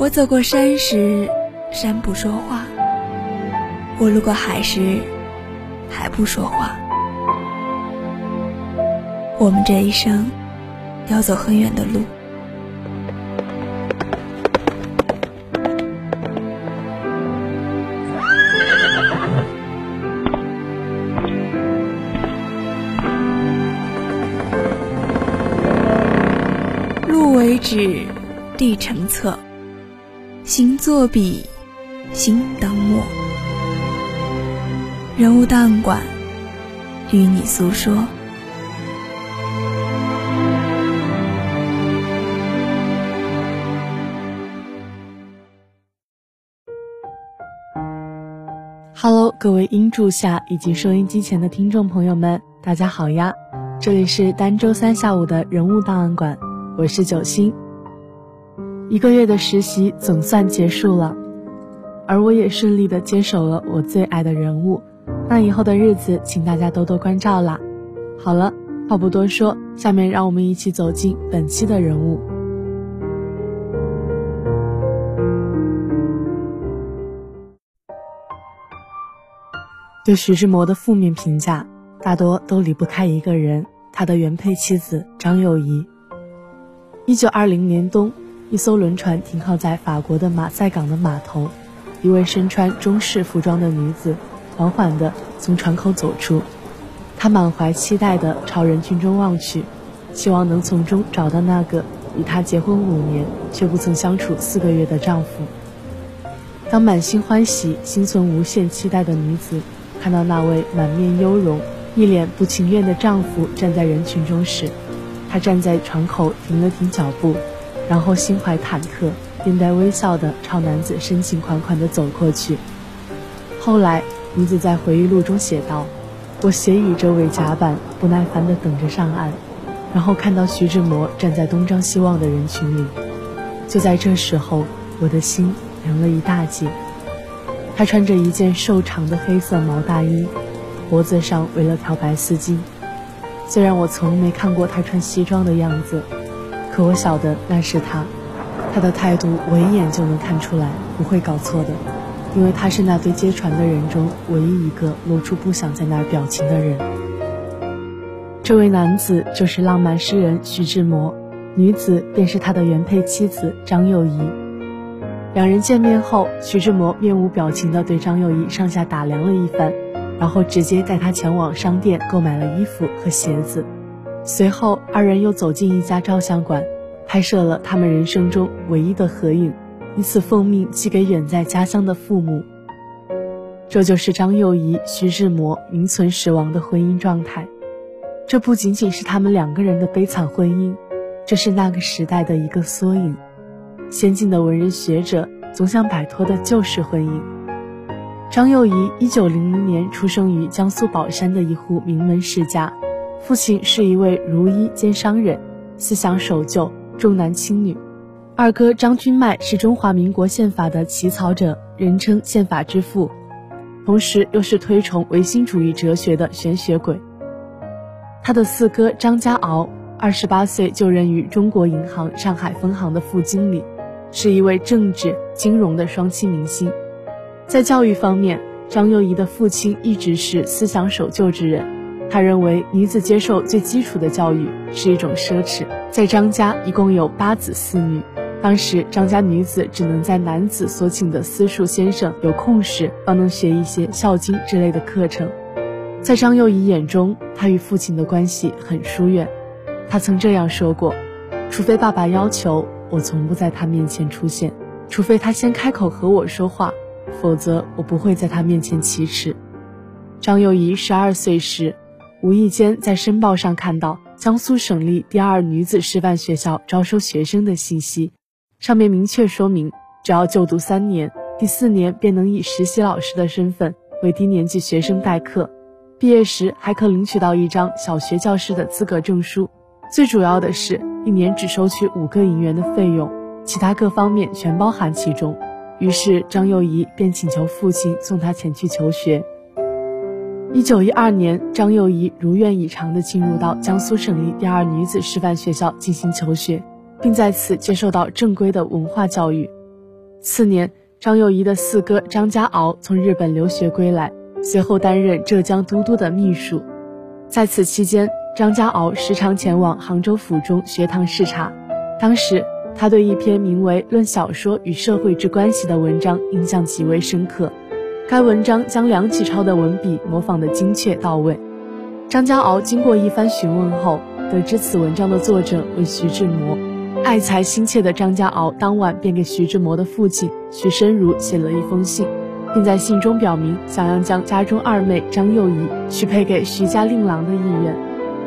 我走过山时，山不说话；我路过海时，海不说话。我们这一生要走很远的路，路为纸，地成册。心作笔，心当墨。人物档案馆，与你诉说。Hello，各位音柱下以及收音机前的听众朋友们，大家好呀！这里是单周三下午的人物档案馆，我是九星。一个月的实习总算结束了，而我也顺利的接手了我最爱的人物。那以后的日子，请大家多多关照啦。好了，话不多说，下面让我们一起走进本期的人物。对徐志摩的负面评价，大多都离不开一个人，他的原配妻子张幼仪。一九二零年冬。一艘轮船停靠在法国的马赛港的码头，一位身穿中式服装的女子缓缓地从船口走出，她满怀期待地朝人群中望去，希望能从中找到那个与她结婚五年却不曾相处四个月的丈夫。当满心欢喜、心存无限期待的女子看到那位满面忧容、一脸不情愿的丈夫站在人群中时，她站在船口停了停脚步。然后心怀忐忑，面带微笑地朝男子深情款款地走过去。后来，女子在回忆录中写道：“我斜倚着尾甲板，不耐烦地等着上岸，然后看到徐志摩站在东张西望的人群里。就在这时候，我的心凉了一大截。他穿着一件瘦长的黑色毛大衣，脖子上围了条白丝巾。虽然我从没看过他穿西装的样子。”可我晓得那是他，他的态度我一眼就能看出来，不会搞错的，因为他是那对接船的人中唯一一个露出不想在那表情的人。这位男子就是浪漫诗人徐志摩，女子便是他的原配妻子张幼仪。两人见面后，徐志摩面无表情地对张幼仪上下打量了一番，然后直接带她前往商店购买了衣服和鞋子。随后，二人又走进一家照相馆，拍摄了他们人生中唯一的合影，以此奉命寄给远在家乡的父母。这就是张幼仪、徐志摩名存实亡的婚姻状态。这不仅仅是他们两个人的悲惨婚姻，这是那个时代的一个缩影。先进的文人学者总想摆脱的就是婚姻。张幼仪一九零零年出生于江苏宝山的一户名门世家。父亲是一位儒医兼商人，思想守旧，重男轻女。二哥张君迈是中华民国宪法的起草者，人称宪法之父，同时又是推崇唯心主义哲学的玄学鬼。他的四哥张家敖，二十八岁就任于中国银行上海分行的副经理，是一位政治金融的双栖明星。在教育方面，张幼仪的父亲一直是思想守旧之人。他认为女子接受最基础的教育是一种奢侈。在张家一共有八子四女，当时张家女子只能在男子所请的私塾先生有空时，方能学一些《孝经》之类的课程。在张幼仪眼中，她与父亲的关系很疏远。她曾这样说过：“除非爸爸要求，我从不在他面前出现；除非他先开口和我说话，否则我不会在他面前启齿。”张幼仪十二岁时。无意间在申报上看到江苏省立第二女子师范学校招收学生的信息，上面明确说明，只要就读三年，第四年便能以实习老师的身份为低年级学生代课，毕业时还可领取到一张小学教师的资格证书。最主要的是，一年只收取五个银元的费用，其他各方面全包含其中。于是张幼仪便请求父亲送她前去求学。一九一二年，张幼仪如愿以偿地进入到江苏省立第二女子师范学校进行求学，并在此接受到正规的文化教育。次年，张幼仪的四哥张家敖从日本留学归来，随后担任浙江都督的秘书。在此期间，张家敖时常前往杭州府中学堂视察。当时，他对一篇名为《论小说与社会之关系》的文章印象极为深刻。该文章将梁启超的文笔模仿得精确到位。张家敖经过一番询问后，得知此文章的作者为徐志摩。爱才心切的张家敖当晚便给徐志摩的父亲徐申如写了一封信，并在信中表明想要将家中二妹张幼仪许配给徐家令郎的意愿。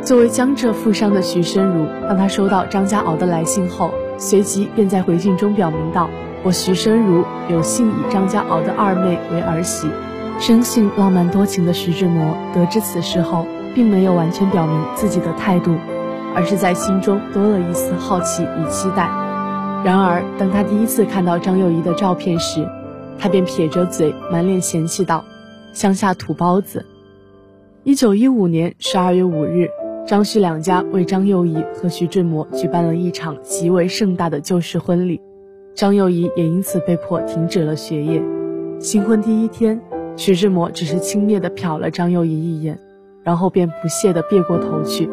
作为江浙富商的徐申如，当他收到张家敖的来信后，随即便在回信中表明道。我徐申如有幸以张家敖的二妹为儿媳，生性浪漫多情的徐志摩得知此事后，并没有完全表明自己的态度，而是在心中多了一丝好奇与期待。然而，当他第一次看到张幼仪的照片时，他便撇着嘴，满脸嫌弃道：“乡下土包子。”一九一五年十二月五日，张徐两家为张幼仪和徐志摩举办了一场极为盛大的旧式婚礼。张幼仪也因此被迫停止了学业。新婚第一天，徐志摩只是轻蔑地瞟了张幼仪一眼，然后便不屑地别过头去。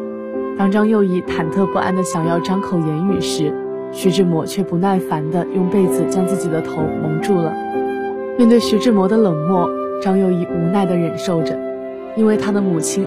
当张幼仪忐忑不安地想要张口言语时，徐志摩却不耐烦地用被子将自己的头蒙住了。面对徐志摩的冷漠，张幼仪无奈地忍受着，因为她的母亲。